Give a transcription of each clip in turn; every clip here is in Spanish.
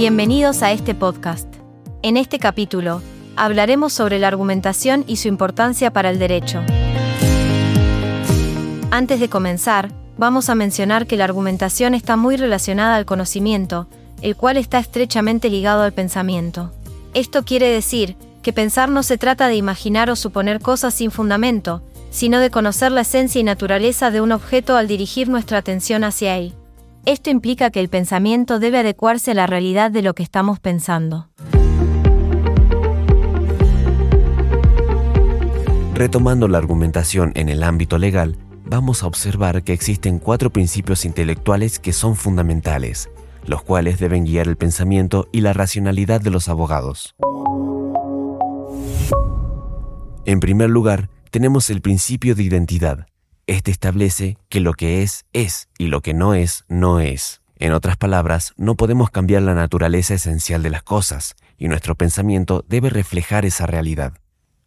Bienvenidos a este podcast. En este capítulo, hablaremos sobre la argumentación y su importancia para el derecho. Antes de comenzar, vamos a mencionar que la argumentación está muy relacionada al conocimiento, el cual está estrechamente ligado al pensamiento. Esto quiere decir que pensar no se trata de imaginar o suponer cosas sin fundamento, sino de conocer la esencia y naturaleza de un objeto al dirigir nuestra atención hacia él. Esto implica que el pensamiento debe adecuarse a la realidad de lo que estamos pensando. Retomando la argumentación en el ámbito legal, vamos a observar que existen cuatro principios intelectuales que son fundamentales, los cuales deben guiar el pensamiento y la racionalidad de los abogados. En primer lugar, tenemos el principio de identidad, este establece que lo que es, es, y lo que no es, no es. En otras palabras, no podemos cambiar la naturaleza esencial de las cosas, y nuestro pensamiento debe reflejar esa realidad.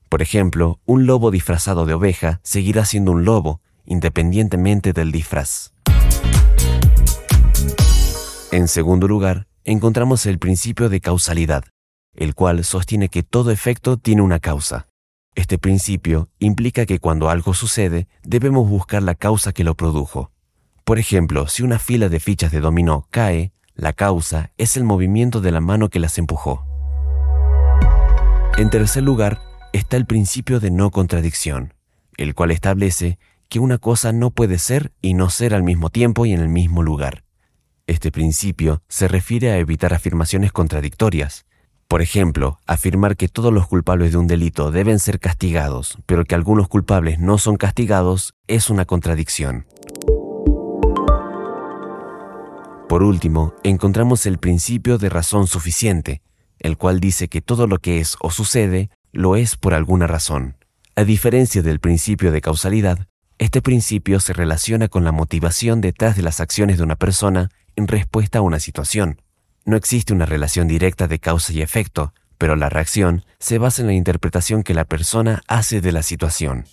Por ejemplo, un lobo disfrazado de oveja seguirá siendo un lobo, independientemente del disfraz. En segundo lugar, encontramos el principio de causalidad, el cual sostiene que todo efecto tiene una causa. Este principio implica que cuando algo sucede, debemos buscar la causa que lo produjo. Por ejemplo, si una fila de fichas de dominó cae, la causa es el movimiento de la mano que las empujó. En tercer lugar, está el principio de no contradicción, el cual establece que una cosa no puede ser y no ser al mismo tiempo y en el mismo lugar. Este principio se refiere a evitar afirmaciones contradictorias, por ejemplo, afirmar que todos los culpables de un delito deben ser castigados, pero que algunos culpables no son castigados, es una contradicción. Por último, encontramos el principio de razón suficiente, el cual dice que todo lo que es o sucede lo es por alguna razón. A diferencia del principio de causalidad, este principio se relaciona con la motivación detrás de las acciones de una persona en respuesta a una situación. No existe una relación directa de causa y efecto, pero la reacción se basa en la interpretación que la persona hace de la situación.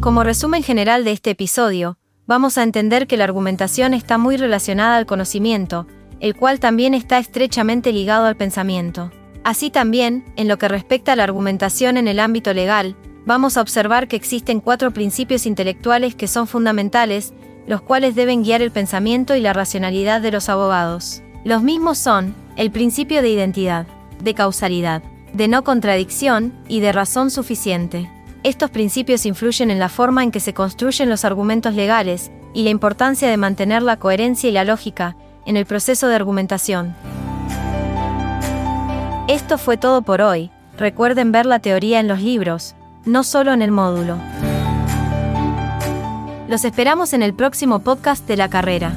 Como resumen general de este episodio, vamos a entender que la argumentación está muy relacionada al conocimiento, el cual también está estrechamente ligado al pensamiento. Así también, en lo que respecta a la argumentación en el ámbito legal, vamos a observar que existen cuatro principios intelectuales que son fundamentales, los cuales deben guiar el pensamiento y la racionalidad de los abogados. Los mismos son el principio de identidad, de causalidad, de no contradicción y de razón suficiente. Estos principios influyen en la forma en que se construyen los argumentos legales y la importancia de mantener la coherencia y la lógica en el proceso de argumentación. Esto fue todo por hoy. Recuerden ver la teoría en los libros, no solo en el módulo. Los esperamos en el próximo podcast de la carrera.